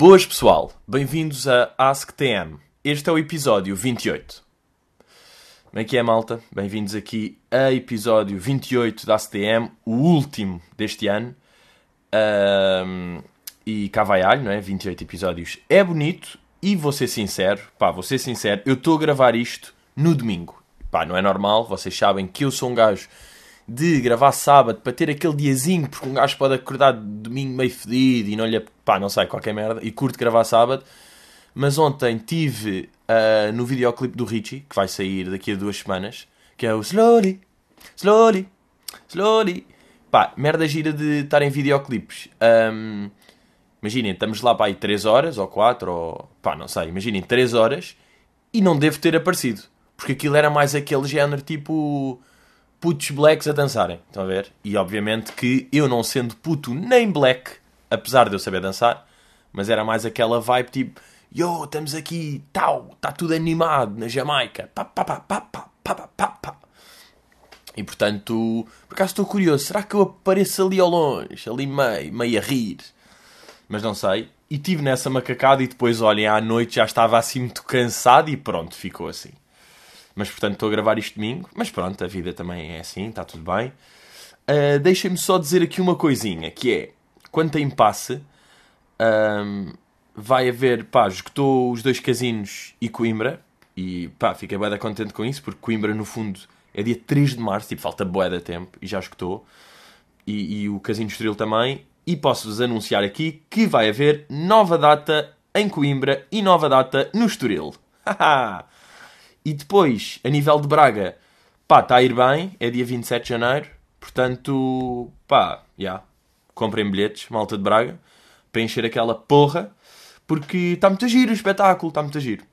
Boas pessoal, bem-vindos a AskTM. Este é o episódio 28. Como é que é, malta? Bem-vindos aqui a episódio 28 da AskTM, o último deste ano. Um, e cá vai alho, não é? 28 episódios é bonito e vou ser sincero, pá, vou ser sincero, eu estou a gravar isto no domingo. Pá, não é normal, vocês sabem que eu sou um gajo de gravar sábado para ter aquele diazinho, porque um gajo pode acordar domingo meio fedido e não lhe. pá, não sei, qualquer merda, e curto gravar sábado. Mas ontem tive uh, no videoclipe do Richie, que vai sair daqui a duas semanas, que é o Slowly, Slowly, Slowly. Pá, merda gira de estar em videoclipes. Um, imaginem, estamos lá para aí 3 horas ou 4, ou pá, não sei, imaginem 3 horas e não devo ter aparecido. Porque aquilo era mais aquele género tipo putos blacks a dançarem. Estão a ver? E obviamente que eu não sendo puto nem black, apesar de eu saber dançar, mas era mais aquela vibe tipo, yo, estamos aqui, tal, está tudo animado na Jamaica. Pá, pá, pá, pá, pá, pá, pá, pá. E portanto, por acaso estou curioso, será que eu apareço ali ao longe, ali meio, meio a rir? Mas não sei. E tive nessa macacada e depois, olhem, à noite já estava assim muito cansado e pronto, ficou assim. Mas portanto estou a gravar isto domingo. Mas pronto, a vida também é assim, está tudo bem. Uh, Deixem-me só dizer aqui uma coisinha, que é, quanto a impasse, um, vai haver, pá, esgotou os dois casinos e Coimbra, e pá, fiquei bem contente com isso, porque Coimbra no fundo é dia 3 de março, tipo, falta bué de tempo, e já esgotou. E, e o Casino Estoril também, e posso-vos anunciar aqui que vai haver nova data em Coimbra e nova data no Estoril. Haha! E depois, a nível de Braga, pá, está a ir bem, é dia 27 de janeiro, portanto, pá, já, yeah, comprem bilhetes, malta de Braga, para encher aquela porra, porque está muito a giro o espetáculo, está muito a giro.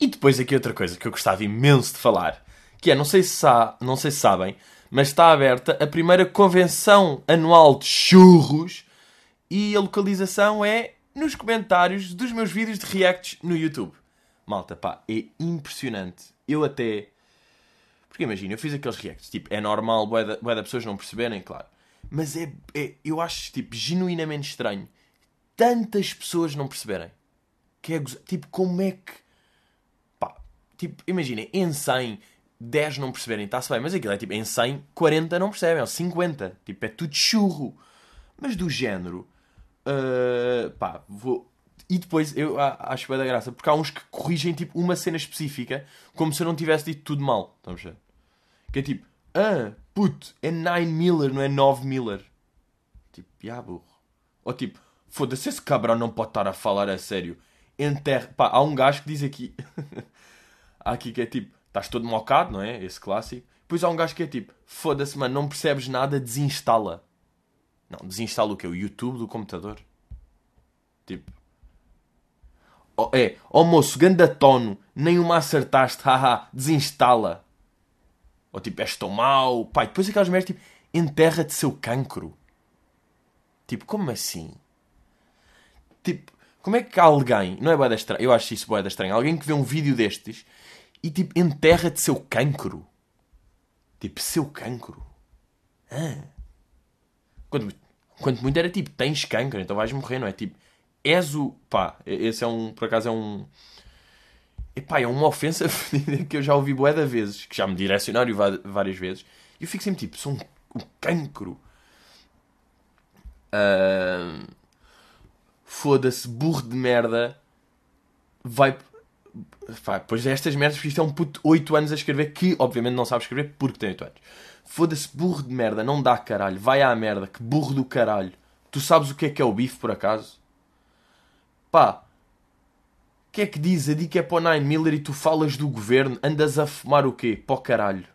E depois aqui outra coisa que eu gostava imenso de falar, que é, não sei se, sa não sei se sabem, mas está aberta a primeira convenção anual de churros e a localização é nos comentários dos meus vídeos de reacts no YouTube. Malta, pá, é impressionante. Eu até. Porque imagina, eu fiz aqueles reacts, tipo, é normal, boé da, da pessoas não perceberem, claro. Mas é, é, eu acho, tipo, genuinamente estranho tantas pessoas não perceberem. Que é, tipo, como é que. Pá, tipo, imaginem, em 100, 10 não perceberem, está-se bem, mas aquilo é tipo, em 100, 40 não percebem, ou 50. Tipo, é tudo churro. Mas do género. Uh, pá, vou, e depois eu acho bem da graça, porque há uns que corrigem tipo uma cena específica, como se eu não tivesse dito tudo mal. Estamos a ver? Que é tipo, ah, puto, é 9 Miller, não é 9 Miller. Tipo, já burro. Ou tipo, foda-se, esse cabrão não pode estar a falar a sério. Enterra. Pá, há um gajo que diz aqui. há aqui que é tipo, estás todo mocado, não é? Esse clássico. Depois há um gajo que é tipo, foda-se, mano, não percebes nada, desinstala. Não, desinstala o quê? O YouTube do computador? Tipo, É, oh moço, ganda tono, nem uma acertaste, haha, desinstala. Ou tipo, és tão mau, pai. Depois aquelas merdas tipo, enterra-te seu cancro. Tipo, como assim? Tipo, como é que alguém, não é boeda estranha, eu acho isso boeda estranha, alguém que vê um vídeo destes e tipo, enterra-te seu cancro. Tipo, seu cancro. Ah. Quanto, quanto muito era tipo, tens cancro, então vais morrer, não é? Tipo, és o. Pá, esse é um. Por acaso é um. Epá, é uma ofensa que eu já ouvi bué de vezes, que já me direcionaram várias vezes. E eu fico sempre tipo, sou um, um cancro. Uh, Foda-se, burro de merda. Vai. Pá, pois é estas merdas, porque isto é um puto 8 anos a escrever que, obviamente, não sabe escrever porque tem 8 anos. Foda-se, burro de merda, não dá caralho. Vai à merda, que burro do caralho. Tu sabes o que é que é o bife, por acaso? Pá, o que é que diz? A dica é para o Nine Miller e tu falas do governo, andas a fumar o quê? O caralho.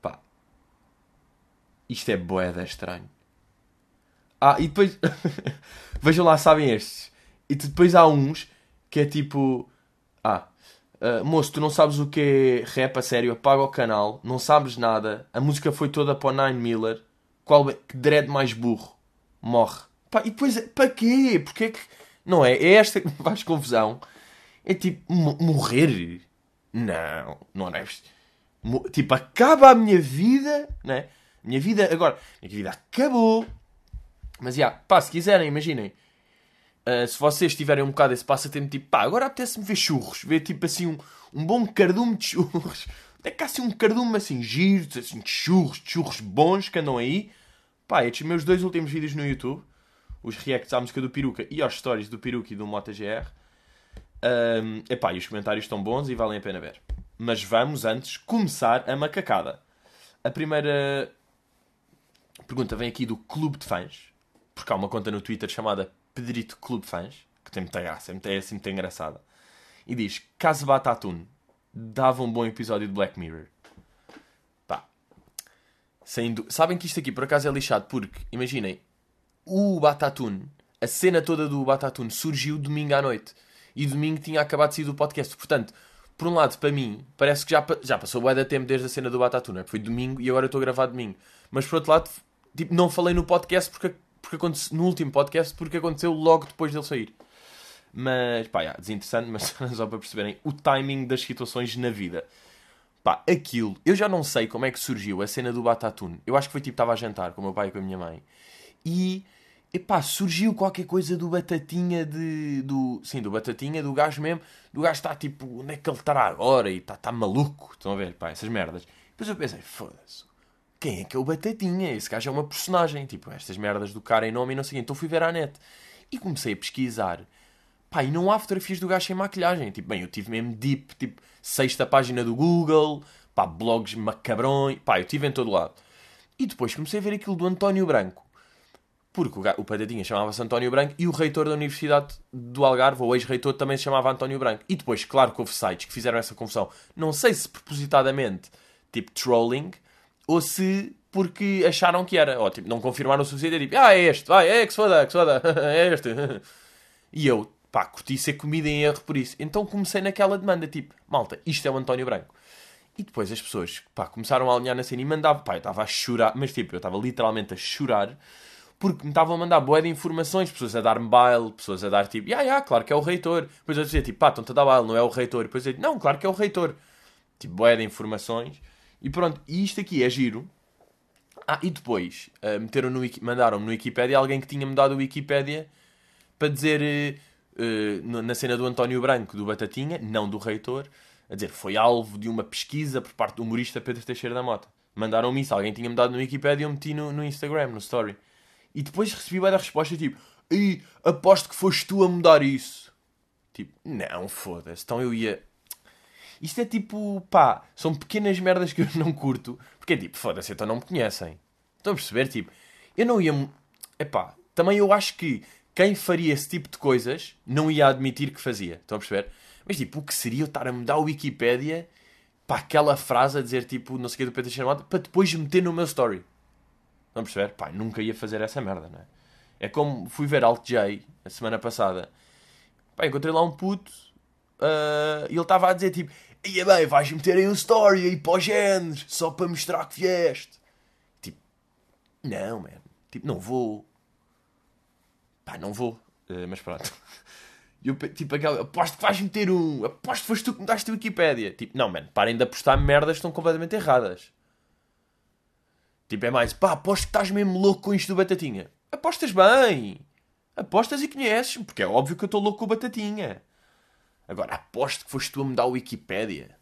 Pá, isto é boeda estranho. Ah, e depois, vejam lá, sabem estes. E depois há uns que é tipo, ah, uh, moço, tu não sabes o que é rap a sério, apaga o canal, não sabes nada, a música foi toda para o Nine Miller, qual é, que dread mais burro, morre. Pá, e depois, para quê? Porque é que. Não é? É esta que me faz confusão. É tipo, morrer? Não, não é. Tipo, acaba a minha vida, né? Minha vida, agora, minha vida acabou. Mas, já, pá, se quiserem, imaginem. Uh, se vocês tiverem um bocado esse passatempo, tipo, pá, agora apetece-me ver churros, ver tipo assim um, um bom cardume de churros. Até que há assim um cardume assim, giros, assim, de churros, de churros bons que andam aí. Pá, estes meus dois últimos vídeos no YouTube, os reacts à música do Peruca e aos stories do Peruca e do MotoGR. Um, epá, e os comentários estão bons e valem a pena ver. Mas vamos antes começar a macacada. A primeira pergunta vem aqui do Clube de Fãs, porque há uma conta no Twitter chamada Pedrito Clube de Fãs, que tem muita graça, é assim muito engraçada. E diz: Caso Batatune dava um bom episódio de Black Mirror. Pá. Sabem que isto aqui por acaso é lixado, porque, imaginem, o Batatune, a cena toda do Batatune surgiu domingo à noite. E domingo tinha acabado de sair do podcast. Portanto, por um lado, para mim, parece que já, já passou bué de tempo desde a cena do Batatune. Foi domingo e agora estou a gravar domingo. Mas por outro lado, tipo, não falei no podcast porque, porque aconteceu, no último podcast porque aconteceu logo depois dele sair. Mas, pá, yeah, desinteressante, mas só para perceberem o timing das situações na vida. Pá, aquilo, eu já não sei como é que surgiu a cena do Batatune. Eu acho que foi tipo, estava a jantar com o meu pai e com a minha mãe. E epá, surgiu qualquer coisa do Batatinha de. Do, sim, do Batatinha, do gajo mesmo. Do gajo está tipo, onde é que ele estará agora? E está tá maluco. Estão a ver? Pá, essas merdas. Depois eu pensei, foda-se. Quem é que é o Batatinha? Esse gajo é uma personagem. Tipo, estas merdas do cara em nome e não sei o Então fui ver à net. E comecei a pesquisar. Pá, e não há fotografias do gajo sem maquilhagem. Tipo, bem, eu tive mesmo deep, tipo, sexta página do Google. Pá, blogs macabrões. Pá, eu tive em todo lado. E depois comecei a ver aquilo do António Branco. Porque o, o chamava-se António Branco e o reitor da Universidade do Algarve, ou ex-reitor, também se chamava António Branco. E depois, claro que houve sites que fizeram essa confusão. Não sei se propositadamente, tipo trolling, ou se porque acharam que era. Ou tipo, não confirmaram o suficiente. Tipo, ah, é este, vai, é que se foda, que se foda, é este. E eu, pá, curti ser comida em erro por isso. Então comecei naquela demanda, tipo, malta, isto é o António Branco. E depois as pessoas, pá, começaram a alinhar na cena e mandavam, pá, eu estava a chorar, mas tipo, eu estava literalmente a chorar porque me estavam a mandar boé de informações, pessoas a dar-me baile, pessoas a dar tipo, ah, yeah, claro que é o reitor. Depois eu dizia tipo, pá, estão-te a dar baile, não é o reitor. Depois eu dizia, não, claro que é o reitor. Tipo, boé de informações. E pronto, e isto aqui é giro. Ah, e depois uh, meteram no, mandaram-me no Wikipedia alguém que tinha mudado o Wikipedia para dizer, uh, na cena do António Branco, do Batatinha, não do reitor, a dizer, foi alvo de uma pesquisa por parte do humorista Pedro Teixeira da Mota. Mandaram-me isso, alguém tinha mudado no Wikipedia eu meti no, no Instagram, no story. E depois recebi a resposta tipo: Ei, aposto que foste tu a mudar isso. Tipo, não, foda-se. Então eu ia. Isto é tipo, pá, são pequenas merdas que eu não curto. Porque é tipo, foda-se, então não me conhecem. Estão a perceber? Tipo, eu não ia. Epá, também eu acho que quem faria esse tipo de coisas não ia admitir que fazia. Estão a perceber? Mas tipo, o que seria eu estar a mudar a Wikipédia para aquela frase a dizer tipo, não sei o que do Peter Chamado, para depois meter no meu story? Estão a perceber? Pá, nunca ia fazer essa merda, não é? É como fui ver Alt J a semana passada. Pá, encontrei lá um puto uh, e ele estava a dizer tipo: Ia bem, vais meter aí um story aí para os genes, só para mostrar que vieste. Tipo, não, man. Tipo, não vou. Pá, não vou. Uh, mas pronto. Eu, tipo, aquela, aposto que vais meter um. Aposto que foste tu que mudaste a Wikipédia. Tipo, não, mano, parem de apostar merdas que estão completamente erradas. Tipo, é mais, pá, aposto que estás mesmo louco com isto do Batatinha. Apostas bem. Apostas e conheces, porque é óbvio que eu estou louco com o Batatinha. Agora, aposto que foste tu a mudar a Wikipédia.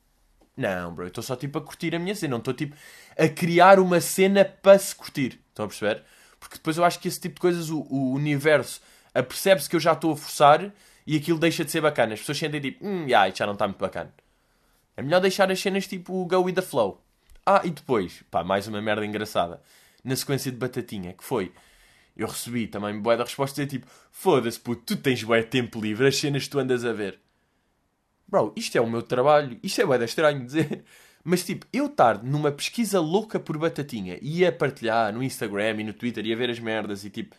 Não, bro, eu estou só tipo a curtir a minha cena. Não estou tipo a criar uma cena para se curtir. Estão a perceber? Porque depois eu acho que esse tipo de coisas, o, o universo apercebe-se que eu já estou a forçar e aquilo deixa de ser bacana. As pessoas sentem tipo, hum, yeah, já não está muito bacana. É melhor deixar as cenas tipo go with the flow. Ah, e depois, pá, mais uma merda engraçada. Na sequência de batatinha, que foi. Eu recebi também boé da resposta dizer tipo: Foda-se, puto, tu tens boé tempo livre, as cenas que tu andas a ver. Bro, isto é o meu trabalho, isto é boé estranho dizer. Mas tipo, eu estar numa pesquisa louca por batatinha e a partilhar no Instagram e no Twitter e a ver as merdas e tipo.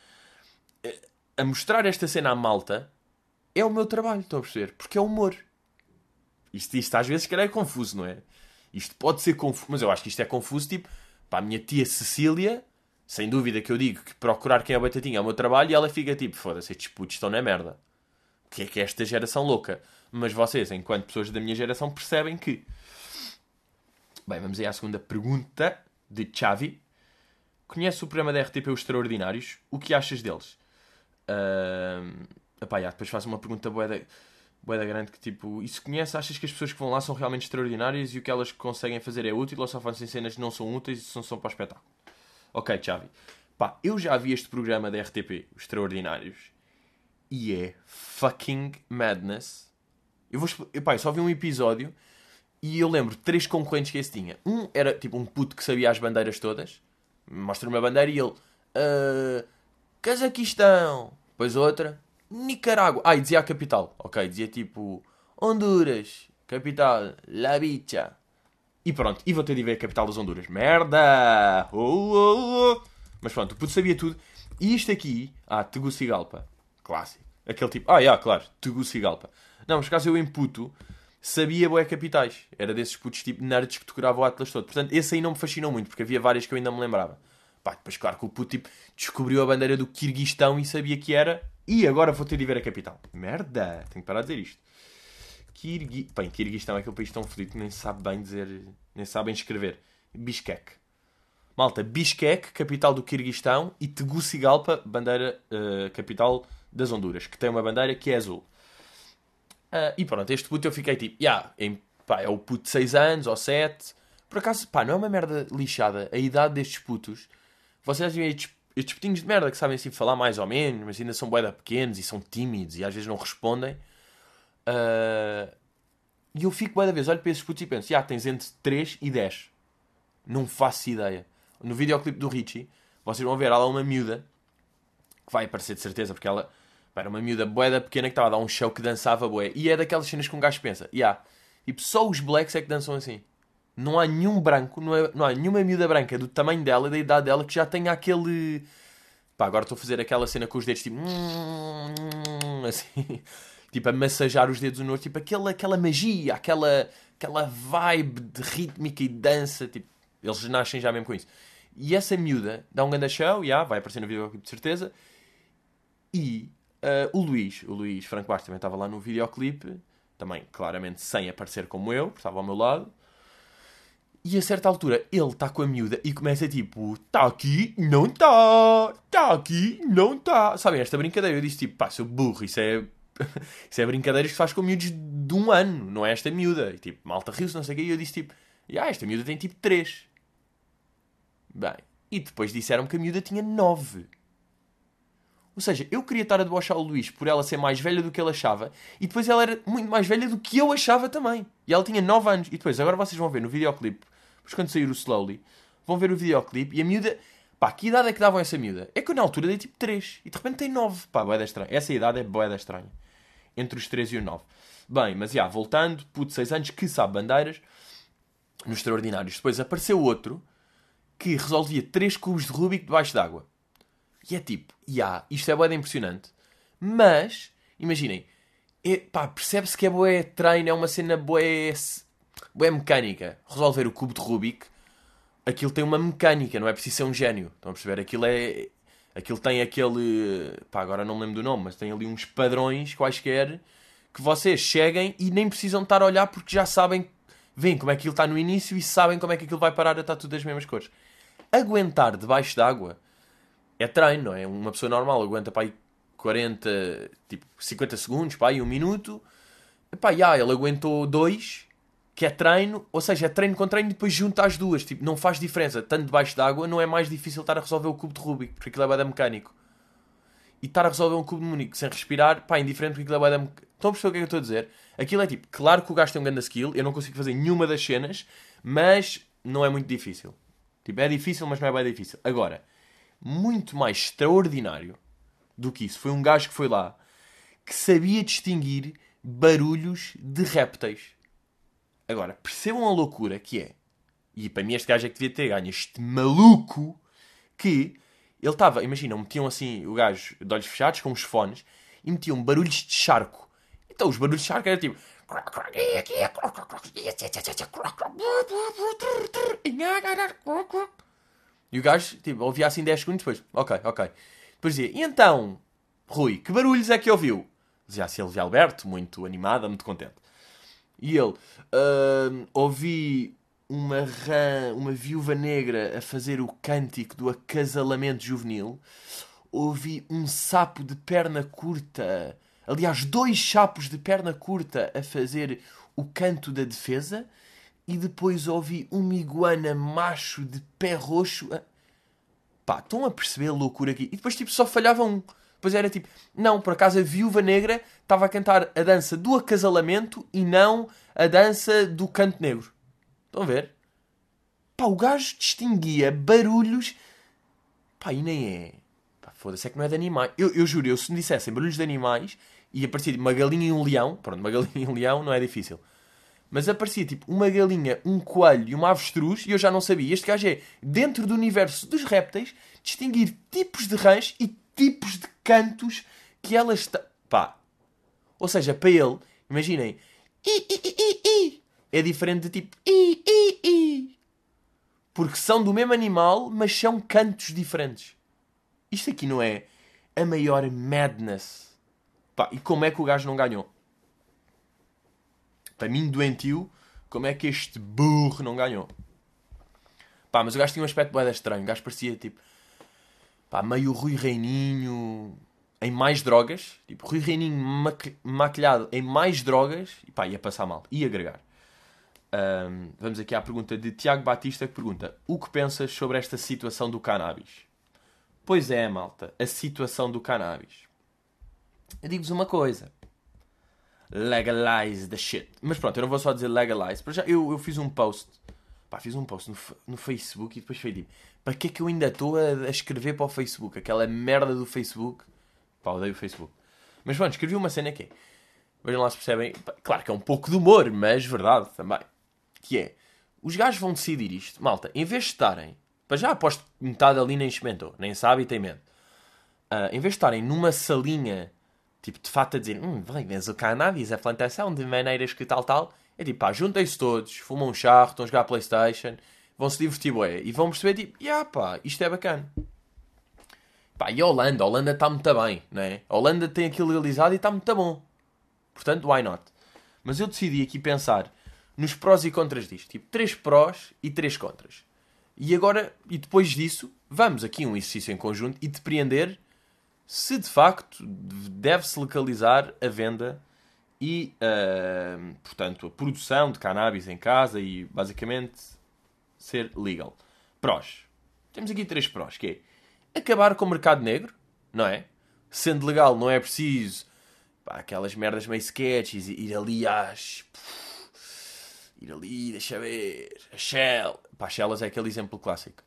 a mostrar esta cena à malta é o meu trabalho, estão a perceber? Porque é humor. Isto, isto às vezes, calhar, é confuso, não é? Isto pode ser confuso, mas eu acho que isto é confuso, tipo, para a minha tia Cecília, sem dúvida que eu digo que procurar quem é o Batatinha é o meu trabalho e ela fica tipo, foda-se, estes putos estão na merda. O que é que é esta geração louca? Mas vocês, enquanto pessoas da minha geração, percebem que. Bem, vamos aí à segunda pergunta de Xavi. Conhece o programa da RTP Os Extraordinários? O que achas deles? Uh... Epá, já, depois faz uma pergunta boeda, boeda grande que tipo, se conhece, achas que as pessoas que vão lá são realmente extraordinárias e o que elas conseguem fazer é útil ou só fazem cenas que não são úteis e são só para o espetáculo? Ok, Chavi. Pá, eu já vi este programa da RTP, Os Extraordinários, e é fucking madness. Eu vou pá, eu só vi um episódio e eu lembro três concorrentes que esse tinha. Um era tipo um puto que sabia as bandeiras todas, mostra uma bandeira e ele, uh, Cazaquistão. Depois outra, Nicarágua. Ah, e dizia a capital. Ok, dizia tipo Honduras, capital, La Bicha. E pronto, e vou ter de ver a capital das Honduras. Merda! Oh, oh, oh. Mas pronto, o puto sabia tudo. E isto aqui, ah, Tegucigalpa. Clássico. Aquele tipo, ah, yeah, claro, Tegucigalpa. Não, mas caso eu em puto, sabia boé capitais. Era desses putos tipo nerds que decoravam o Atlas todo. Portanto, esse aí não me fascinou muito, porque havia várias que eu ainda me lembrava. Pá, depois, claro que o puto tipo, descobriu a bandeira do Kirguistão e sabia que era. E agora vou ter de ver a capital. Merda! Tenho que parar de dizer isto. Kirgui... Bem, Kirguistão é aquele país tão fodido que nem sabe bem dizer... Nem sabem escrever. Bishkek. Malta, Bishkek, capital do Kirguistão, e Tegucigalpa, bandeira, uh, capital das Honduras, que tem uma bandeira que é azul. Uh, e pronto, este puto eu fiquei tipo, yeah, em, pá, é o puto de 6 anos ou 7. Por acaso, pá, não é uma merda lixada a idade destes putos vocês veem estes, putinhos de merda que sabem assim falar mais ou menos, mas ainda são boeda pequenos e são tímidos e às vezes não respondem. Uh, e eu fico boeda vez, olho para esses putos e penso, já, tens entre 3 e 10. Não faço ideia. No videoclipe do Richie, vocês vão ver, há lá uma miúda, que vai aparecer de certeza, porque ela era uma miúda boeda pequena que estava a dar um show que dançava boé. E é daquelas cenas que um gajo pensa, já, yeah, tipo, só os blacks é que dançam assim não há nenhum branco, não, é, não há nenhuma miúda branca do tamanho dela e da idade dela que já tenha aquele. Pá, agora estou a fazer aquela cena com os dedos tipo. Assim. Tipo, a massajar os dedos no outro. Tipo, aquela, aquela magia, aquela, aquela vibe de rítmica e dança. Tipo, eles nascem já mesmo com isso. E essa miúda dá um grande show, já, vai aparecer no videoclipe de certeza. E uh, o Luís, o Luís Franco Bastos também estava lá no videoclipe. Também, claramente, sem aparecer como eu, estava ao meu lado. E a certa altura ele está com a miúda e começa tipo: está aqui, não está, está aqui, não está. Sabem, esta brincadeira eu disse tipo: pá, seu burro, isso é. isso é brincadeiras que faz com miúdos de um ano, não é esta miúda. E tipo, malta riu-se, não sei o quê. E eu disse tipo: ah, esta miúda tem tipo 3. Bem, e depois disseram que a miúda tinha 9. Ou seja, eu queria estar a debochar o Luís por ela ser mais velha do que ele achava e depois ela era muito mais velha do que eu achava também. E ela tinha 9 anos. E depois, agora vocês vão ver no videoclipe depois quando sair o Slowly, vão ver o videoclipe e a miúda. Pá, que idade é que davam essa miúda? É que eu na altura dei tipo 3 e de repente tem 9. Pá, boeda estranha. Essa idade é boeda estranha. Entre os 3 e o 9. Bem, mas já, voltando, puto 6 anos que sabe bandeiras, nos extraordinários. Depois apareceu outro que resolvia 3 cubos de Rubik debaixo d'água. E é tipo, já, isto é boeda impressionante. Mas, imaginem, é, pá, percebe-se que é boé treino, é uma cena boé é mecânica. Resolver o cubo de Rubik, aquilo tem uma mecânica, não é preciso ser um gênio. Estão a perceber? Aquilo é. Aquilo tem aquele. Pá, agora não me lembro do nome, mas tem ali uns padrões quaisquer que vocês cheguem e nem precisam estar a olhar porque já sabem. Veem como é que aquilo está no início e sabem como é que aquilo vai parar a estar tudo das mesmas cores. Aguentar debaixo d'água é treino, não é? Uma pessoa normal aguenta para aí 40, tipo 50 segundos, para aí um minuto. Epá, já, ele aguentou dois que é treino, ou seja, é treino com treino e depois junta as duas. Tipo, não faz diferença. Tanto debaixo d'água não é mais difícil estar a resolver o cubo de Rubik, porque aquilo é da mecânico. E estar a resolver um cubo de Munique sem respirar, pá, indiferente porque aquilo é da mecânico. Estão a perceber o que é que eu estou a dizer? Aquilo é tipo, claro que o gajo tem um grande skill, eu não consigo fazer nenhuma das cenas, mas não é muito difícil. Tipo, é difícil, mas não é bem difícil. Agora, muito mais extraordinário do que isso foi um gajo que foi lá que sabia distinguir barulhos de répteis. Agora, percebam a loucura que é. E para mim este gajo é que devia ter ganho. Este maluco que ele estava, imagina, metiam assim o gajo de olhos fechados com os fones e metiam barulhos de charco. Então os barulhos de charco eram tipo. E o gajo, tipo, ouvia assim 10 segundos depois. Ok, ok. Depois dizia, e então, Rui, que barulhos é que ouviu? Dizia a Silvia Alberto, muito animada, muito contente. E ele, uh, ouvi uma rã, uma viúva negra a fazer o cântico do acasalamento juvenil. Ouvi um sapo de perna curta Aliás, dois chapos de perna curta a fazer o canto da defesa. E depois ouvi uma iguana macho de pé roxo. A... Pá, estão a perceber a loucura aqui? E depois, tipo, só falhava um. Depois era tipo, não, por acaso a viúva negra estava a cantar a dança do acasalamento e não a dança do canto negro. Estão a ver? Pá, o gajo distinguia barulhos. Pá, e nem é. Pá, foda-se, é que não é de animais. Eu, eu juro, eu se me dissessem barulhos de animais e aparecia tipo, uma galinha e um leão. Pronto, uma galinha e um leão não é difícil. Mas aparecia tipo uma galinha, um coelho e uma avestruz e eu já não sabia. Este gajo é, dentro do universo dos répteis, distinguir tipos de rãs e tipos de cantos que elas estão. Pá. Ou seja, para ele, imaginem. I, I, I, I, é diferente de tipo. I, I, I. Porque são do mesmo animal, mas são cantos diferentes. Isto aqui não é a maior madness. Pá, e como é que o gajo não ganhou? Para mim, doentio, como é que este burro não ganhou? Pá, mas o gajo tinha um aspecto bem estranho. O gajo parecia tipo. Pá, meio Rui Reininho em mais drogas. Tipo, Rui Reininho maquilhado em mais drogas. E pá, ia passar mal. Ia agregar. Um, vamos aqui à pergunta de Tiago Batista que pergunta: O que pensas sobre esta situação do cannabis? Pois é, malta, a situação do cannabis. Eu digo-vos uma coisa: legalize the shit. Mas pronto, eu não vou só dizer legalize. Já, eu, eu fiz um post, pá, fiz um post no, no Facebook e depois foi tipo: para que é que eu ainda estou a, escrever para o Facebook? Aquela merda do Facebook. Pá, odeio o Facebook. Mas pronto, escrevi uma cena que é. Vejam lá se percebem. Claro que é um pouco de humor, mas verdade também que é, os gajos vão decidir isto, malta, em vez de estarem, para já aposto que metade ali nem experimentou, nem sabe e tem medo, uh, em vez de estarem numa salinha, tipo, de fato a dizer, hum, vai, mas o cannabis, a plantação de maneiras que tal, tal, é tipo, pá, juntem-se todos, fumam um charro, estão a jogar Playstation, vão se divertir, ué, e vão perceber, tipo, yeah, pá, isto é bacana. Pá, e a Holanda, a Holanda está muito bem, não é? A Holanda tem aquilo legalizado e está muito bom. Portanto, why not? Mas eu decidi aqui pensar nos prós e contras disto. Tipo, três prós e três contras. E agora, e depois disso, vamos aqui um exercício em conjunto e depreender se de facto deve-se localizar a venda e, uh, portanto, a produção de cannabis em casa e basicamente ser legal. Prós. Temos aqui três prós, que é acabar com o mercado negro, não é? Sendo legal não é preciso pá, aquelas merdas meio sketches, ir ali às ir ali, deixa ver, a Shell. Pá, Shellas é aquele exemplo clássico.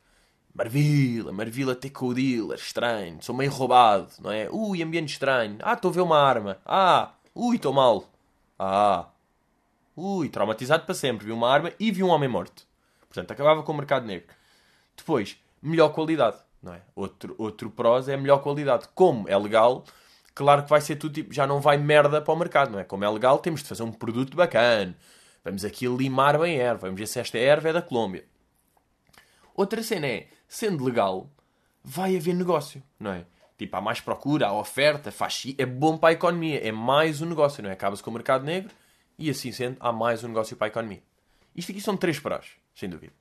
Marvila, Marvila ter com o dealer, estranho, sou meio roubado, não é? Ui, ambiente estranho. Ah, estou a ver uma arma. Ah, ui, estou mal. Ah, ui, traumatizado para sempre. Vi uma arma e vi um homem morto. Portanto, acabava com o mercado negro. Depois, melhor qualidade, não é? Outro, outro prós é melhor qualidade. Como é legal, claro que vai ser tudo tipo, já não vai merda para o mercado, não é? Como é legal, temos de fazer um produto bacana Vamos aqui limar bem a erva. Vamos ver se esta erva é da Colômbia. Outra cena é, sendo legal, vai haver negócio, não é? Tipo, há mais procura, há oferta, faz é bom para a economia, é mais um negócio, não é? Acaba-se com o mercado negro e assim sendo, há mais um negócio para a economia. Isto aqui são três prós, sem dúvida.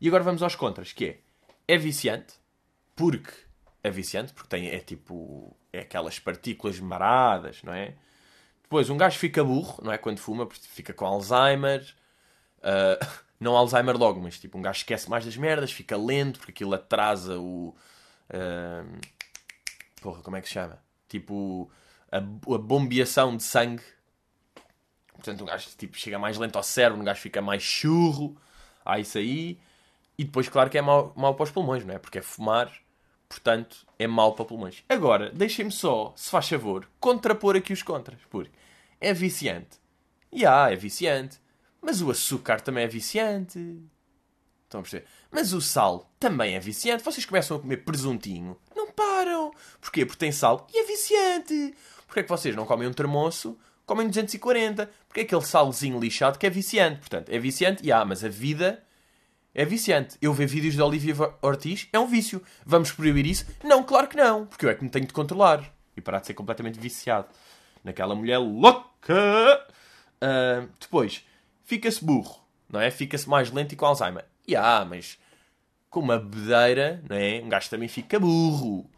E agora vamos aos contras, que é, é viciante, porque é viciante, porque tem, é tipo, é aquelas partículas maradas, não é? Depois, um gajo fica burro, não é? Quando fuma, fica com Alzheimer. Uh, não Alzheimer logo, mas tipo, um gajo esquece mais das merdas, fica lento, porque aquilo atrasa o. Uh, porra, como é que se chama? Tipo, a, a bombeação de sangue. Portanto, um gajo tipo, chega mais lento ao cérebro, um gajo fica mais churro. Há isso aí. E depois, claro que é mau, mau para os pulmões, não é? Porque é fumar, portanto, é mau para pulmões. Agora, deixem-me só, se faz favor, contrapor aqui os contras. Porque é viciante. E yeah, é viciante. Mas o açúcar também é viciante. Estão a perceber? Mas o sal também é viciante. Vocês começam a comer presuntinho. Não param. Porquê? Porque tem sal e é viciante. Porquê é que vocês não comem um termoço? Comem 240. Porque é aquele salzinho lixado que é viciante. Portanto, é viciante. E yeah, mas a vida é viciante. Eu ver vídeos de Olivia Ortiz é um vício. Vamos proibir isso? Não, claro que não. Porque eu é que me tenho de controlar. E parar de ser completamente viciado naquela mulher louca. Uh, depois, fica-se burro, não é? Fica-se mais lento e com Alzheimer. E ah, mas com uma bedeira, não é? Um gajo também fica burro.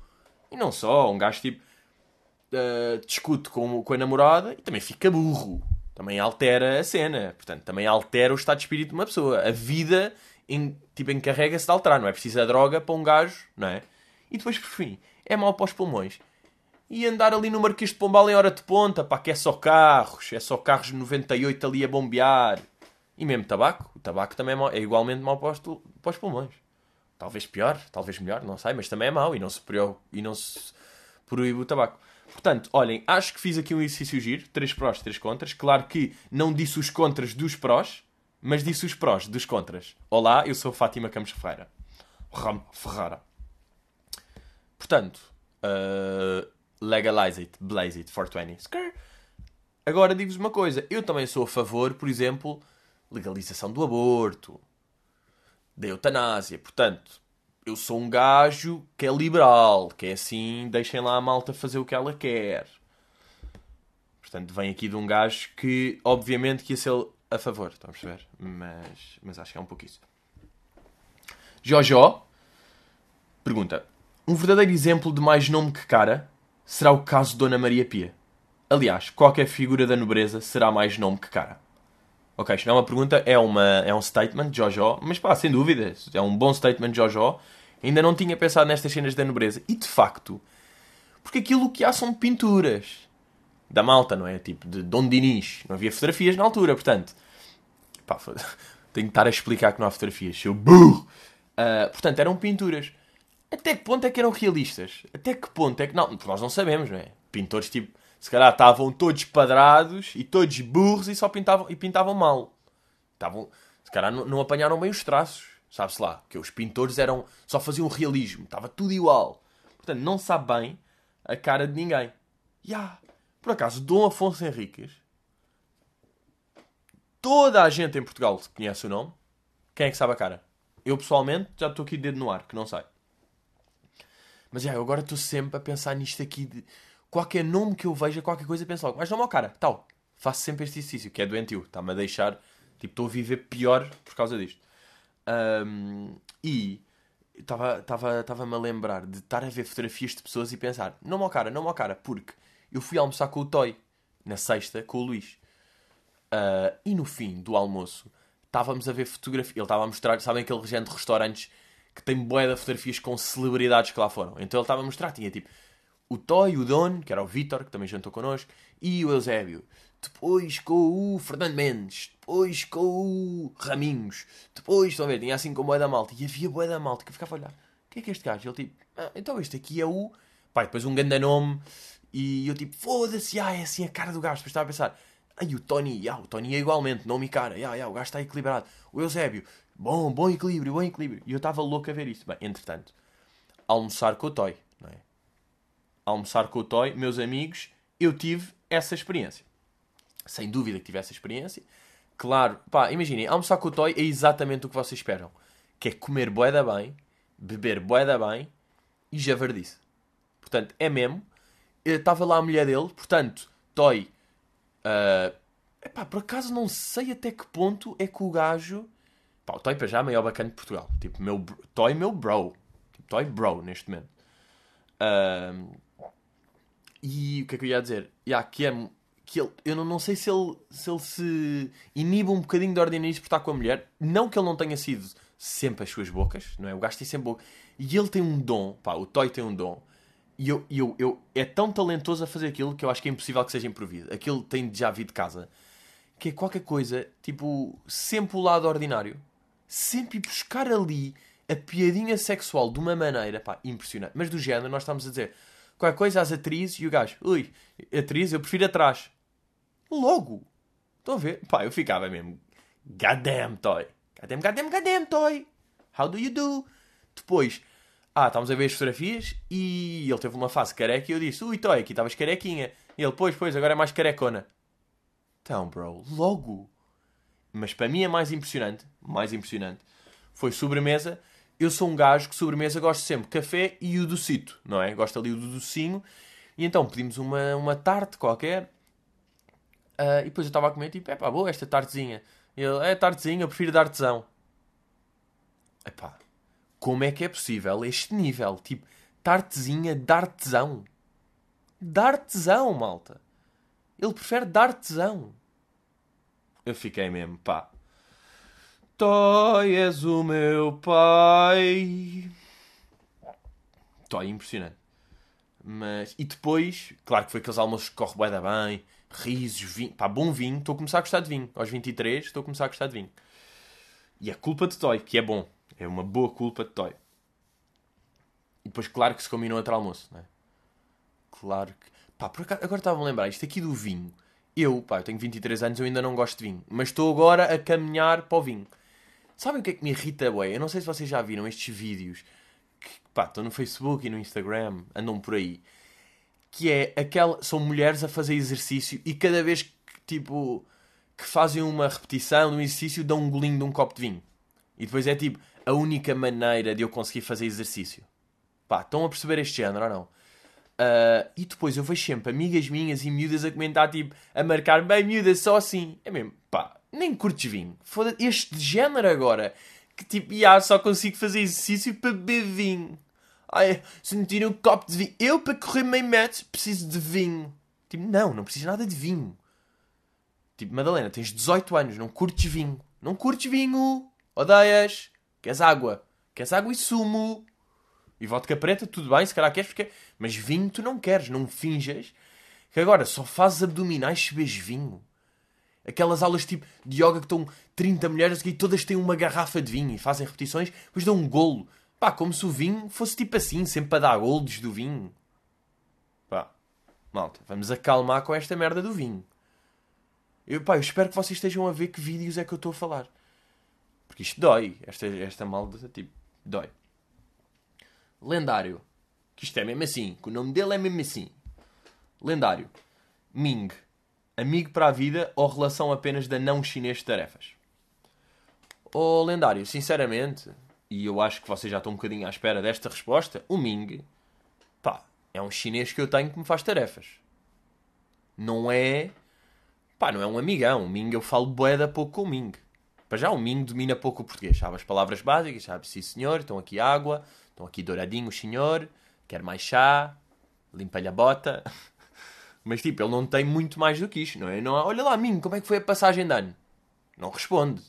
E não só, um gajo tipo. Uh, discute com, com a namorada e também fica burro. Também altera a cena. Portanto, também altera o estado de espírito de uma pessoa. A vida em, tipo, encarrega-se de alterar. Não é preciso a droga para um gajo, não é? E depois, por fim, é mau para os pulmões. E andar ali no Marquês de Pombal em hora de ponta, pá, que é só carros. É só carros 98 ali a bombear. E mesmo tabaco. O tabaco também é, mau, é igualmente mau para os, para os pulmões. Talvez pior, talvez melhor, não sei, mas também é mau e não se, e não se proíbe o tabaco. Portanto, olhem, acho que fiz aqui um exercício giro, três prós, três contras. Claro que não disse os contras dos prós, mas disse os prós dos contras. Olá, eu sou Fátima Campos Ferreira. Ram Ferrara. Portanto, uh, legalize it, blaze it, 420. Agora digo-vos uma coisa, eu também sou a favor, por exemplo, legalização do aborto, da eutanásia. Portanto, eu sou um gajo que é liberal, que é assim, deixem lá a malta fazer o que ela quer. Portanto, vem aqui de um gajo que, obviamente, que ia ser a favor, estão a? Mas, mas acho que é um pouco isso. Jojo pergunta: Um verdadeiro exemplo de mais nome que cara será o caso de Dona Maria Pia. Aliás, qualquer figura da nobreza será mais nome que cara. Ok, isto não é uma pergunta, é, uma, é um statement, Jojo. Mas pá, sem dúvida, é um bom statement, Jojo. Ainda não tinha pensado nestas cenas da nobreza. E de facto, porque aquilo que há são pinturas da malta, não é? Tipo, de Dom Dinis. Não havia fotografias na altura, portanto. Pá, tenho que estar a explicar que não há fotografias. Seu burro! Uh, portanto, eram pinturas. Até que ponto é que eram realistas? Até que ponto é que. Não, nós não sabemos, não é? Pintores tipo se calhar estavam todos padrados e todos burros e só pintavam, e pintavam mal. Estavam, se calhar não, não apanharam bem os traços. Sabe-se lá, que os pintores eram só faziam realismo, estava tudo igual. Portanto, não sabe bem a cara de ninguém. E yeah. por acaso, Dom Afonso Henriques, toda a gente em Portugal conhece o nome. Quem é que sabe a cara? Eu pessoalmente já estou aqui de dedo no ar, que não sei. Mas yeah, eu agora estou sempre a pensar nisto aqui de qualquer nome que eu veja, qualquer coisa, penso logo, mas não, meu cara, tal. Faço sempre este exercício, que é doentio. Está-me a deixar, tipo, estou a viver pior por causa disto. Um, e estava-me a lembrar de estar a ver fotografias de pessoas e pensar, não, meu cara, não, meu cara, porque eu fui almoçar com o Toy, na sexta, com o Luís. Uh, e no fim do almoço, estávamos a ver fotografias. Ele estava a mostrar, sabem aquele regente de restaurantes que tem boé de fotografias com celebridades que lá foram. Então ele estava a mostrar, tinha tipo o Toy, o Don, que era o Vitor, que também jantou connosco, e o Eusébio. Depois com o Fernando Mendes, depois com o Raminhos, depois, estão a ver, tinha assim com o Boé da Malta, e havia Boé da Malta, que eu ficava a olhar, o que é que é este gajo? Ele tipo, ah, então este aqui é o... Pai, depois um grande nome, e eu tipo, foda-se, ah, é assim a cara do gajo, depois estava a pensar, ai, o Tony, ah, o Tony é igualmente, nome e cara, ah, ah, o gajo está equilibrado, o Eusébio, bom, bom equilíbrio, bom equilíbrio, e eu estava louco a ver isso. Bem, entretanto, almoçar com o Toy? Almoçar com o Toy, meus amigos, eu tive essa experiência. Sem dúvida que tive essa experiência. Claro, pá, imaginem, almoçar com o Toy é exatamente o que vocês esperam. Que é comer boeda bem, beber boeda bem e javardice. Portanto, é mesmo. Estava lá a mulher dele, portanto, Toy... Uh, epá, por acaso não sei até que ponto é que o gajo... Pá, o Toy para já é maior bacana de Portugal. Tipo, meu, Toy meu bro. Tipo, Toy bro neste momento. Uh, e o que é que eu ia dizer? Yeah, que é, que ele, eu não, não sei se ele, se ele se inibe um bocadinho de ordinarismo por estar com a mulher. Não que ele não tenha sido sempre as suas bocas, não é? O gajo tem sempre boca. E ele tem um dom, pá, o Toy tem um dom. E eu, eu, eu, é tão talentoso a fazer aquilo que eu acho que é impossível que seja improviso. Aquilo tem já vir de casa. Que é qualquer coisa, tipo, sempre o lado ordinário. Sempre buscar ali a piadinha sexual de uma maneira, pá, impressionante. Mas do género, nós estamos a dizer qualquer coisa às atrizes e o gajo, ui, atriz, eu prefiro atrás. Logo. Estão a ver? Pá, eu ficava mesmo, goddamn toy. Goddamn, goddamn, goddamn toy. How do you do? Depois, ah, estávamos a ver as fotografias e ele teve uma fase careca e eu disse, ui, toy, aqui estavas carequinha. E ele, pois, pois, agora é mais carecona. Então, bro, logo. Mas para mim é mais impressionante, mais impressionante, foi sobremesa eu sou um gajo que sobremesa gosto sempre café e o docito, não é? Gosto ali do docinho. E então pedimos uma, uma tarte qualquer. Uh, e depois eu estava a comer tipo, é pá, boa esta tartezinha. E ele, é tartezinha, eu prefiro dar artesão. Epá, como é que é possível este nível? Tipo, tartezinha de artesão. dar tesão, malta. Ele prefere dar tesão. Eu fiquei mesmo, pá. Toy és o meu pai. Toy, impressionante. Mas, e depois, claro que foi aqueles almoços que corre bem, bem, risos, vinho, pá, bom vinho. Estou a começar a gostar de vinho. Aos 23, estou a começar a gostar de vinho. E a culpa de Toy, que é bom. É uma boa culpa de Toy. E depois, claro que se combinou outro almoço, não é? Claro que. Pá, por acaso, agora estava a lembrar, isto aqui do vinho. Eu, pá, eu tenho 23 anos, eu ainda não gosto de vinho. Mas estou agora a caminhar para o vinho. Sabem o que é que me irrita, bué? Eu não sei se vocês já viram estes vídeos. Que, pá, estão no Facebook e no Instagram, andam por aí. Que é aquela... São mulheres a fazer exercício e cada vez que, tipo... Que fazem uma repetição de um exercício, dão um golinho de um copo de vinho. E depois é tipo, a única maneira de eu conseguir fazer exercício. Pá, estão a perceber este género ou não? Uh, e depois eu vejo sempre amigas minhas e miúdas a comentar, tipo, a marcar, bem miúda, só assim. É mesmo, nem curtes vinho. Foda este género agora, que tipo, ah, só consigo fazer exercício para beber vinho. Ai, se me tiram um copo de vinho, eu para correr meio metro preciso de vinho. Tipo, não, não preciso nada de vinho. Tipo, Madalena, tens 18 anos, não curtes vinho. Não curtes vinho. Odeias. Queres água. Queres água e sumo. E vodka preta, tudo bem, se calhar queres, porque... mas vinho tu não queres, não finjas que agora só fazes abdominais se bebes vinho. Aquelas aulas tipo de yoga que estão 30 mulheres e todas têm uma garrafa de vinho e fazem repetições, depois dão um golo. Pá, como se o vinho fosse tipo assim, sempre para dar golos do vinho. Pá, malta, vamos acalmar com esta merda do vinho. Eu, pá, eu espero que vocês estejam a ver que vídeos é que eu estou a falar. Porque isto dói. Esta, esta malda, tipo, dói lendário. Que isto é mesmo assim. Que o nome dele é mesmo assim. Lendário. Ming. Amigo para a vida ou relação apenas da não chinês de tarefas? Oh, lendário, sinceramente, e eu acho que vocês já estão um bocadinho à espera desta resposta, o Ming, pá, é um chinês que eu tenho que me faz tarefas. Não é, pá, não é um amigão. O Ming eu falo boeda pouco com o Ming. Para já, o Ming domina pouco o português. Sabe as palavras básicas, sabe, sim senhor, estão aqui água, Estão aqui douradinhos, senhor. Quer mais chá? Limpa-lhe a bota. Mas tipo, ele não tem muito mais do que isto, não é? Não, olha lá, mim, como é que foi a passagem de ano? Não responde.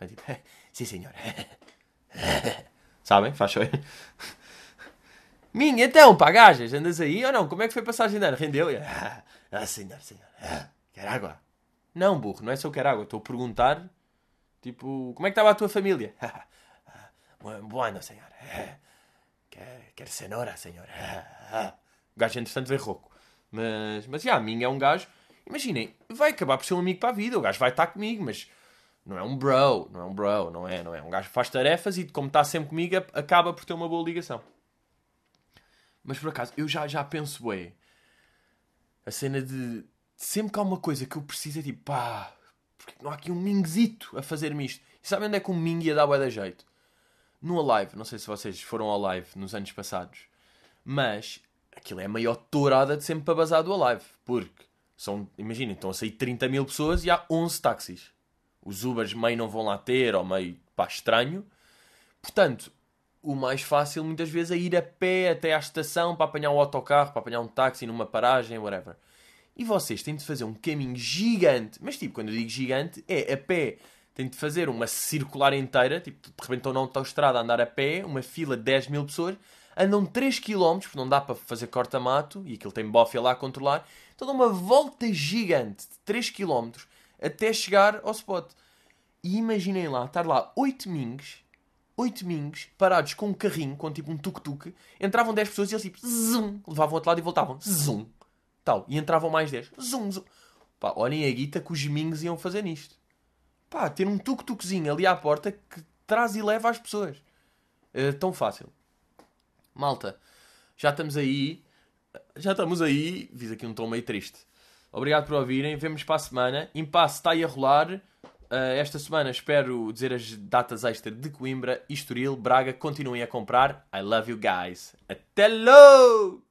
É tipo, sim senhor. Sabem? Faz só. Minha, então, pá, gajas, andas aí ou não? Como é que foi a passagem de ano? Rendeu? Ah, senhor, senhor. Quer água? Não, burro, não é só quer água. Estou a perguntar, tipo, como é que estava a tua família? Bueno, senhor. Quer, quer cenoura, senhor? O gajo, entretanto, veio rouco. Mas, mas, já, a minha é um gajo... Imaginem, vai acabar por ser um amigo para a vida. O gajo vai estar comigo, mas não é um bro. Não é um bro, não é, não é. Um gajo faz tarefas e, como está sempre comigo, acaba por ter uma boa ligação. Mas, por acaso, eu já, já penso, ué... A cena de... Sempre que há uma coisa que eu preciso é tipo, pá... Porque não há aqui um mingzito a fazer-me isto? E sabem onde é que um ming ia dar bué da jeito? no Alive. Não sei se vocês foram ao Alive nos anos passados. Mas aquilo é a maior tourada de sempre para bazar do Alive. Porque, são, imaginem, estão a sair 30 mil pessoas e há 11 táxis. Os Ubers meio não vão lá ter, ou meio, pá, estranho. Portanto, o mais fácil muitas vezes é ir a pé até à estação para apanhar um autocarro, para apanhar um táxi numa paragem, whatever. E vocês têm de fazer um caminho gigante, mas tipo, quando eu digo gigante, é a pé tem de fazer uma circular inteira, tipo, de repente estão na autostrada a andar a pé, uma fila de 10 mil pessoas, andam 3 km, porque não dá para fazer corta-mato, e aquilo tem bofia lá a controlar, então dão uma volta gigante de 3 km até chegar ao spot. E imaginem lá, estar lá 8 mingos, 8 mingos, parados com um carrinho, com tipo um tuk-tuk, entravam 10 pessoas e eles tipo, zoom, levavam outro lado e voltavam, zoom, tal, e entravam mais 10, zoom, zoom. Pá, olhem a guita que os mingos iam fazer nisto pá, ter um tuk-tukzinho ali à porta que traz e leva as pessoas. É tão fácil. Malta, já estamos aí. Já estamos aí. Fiz aqui um tom meio triste. Obrigado por ouvirem. Vemos para a semana. Impasse está aí a rolar. Uh, esta semana espero dizer as datas extra de Coimbra, Estoril, Braga. Continuem a comprar. I love you guys. Até logo!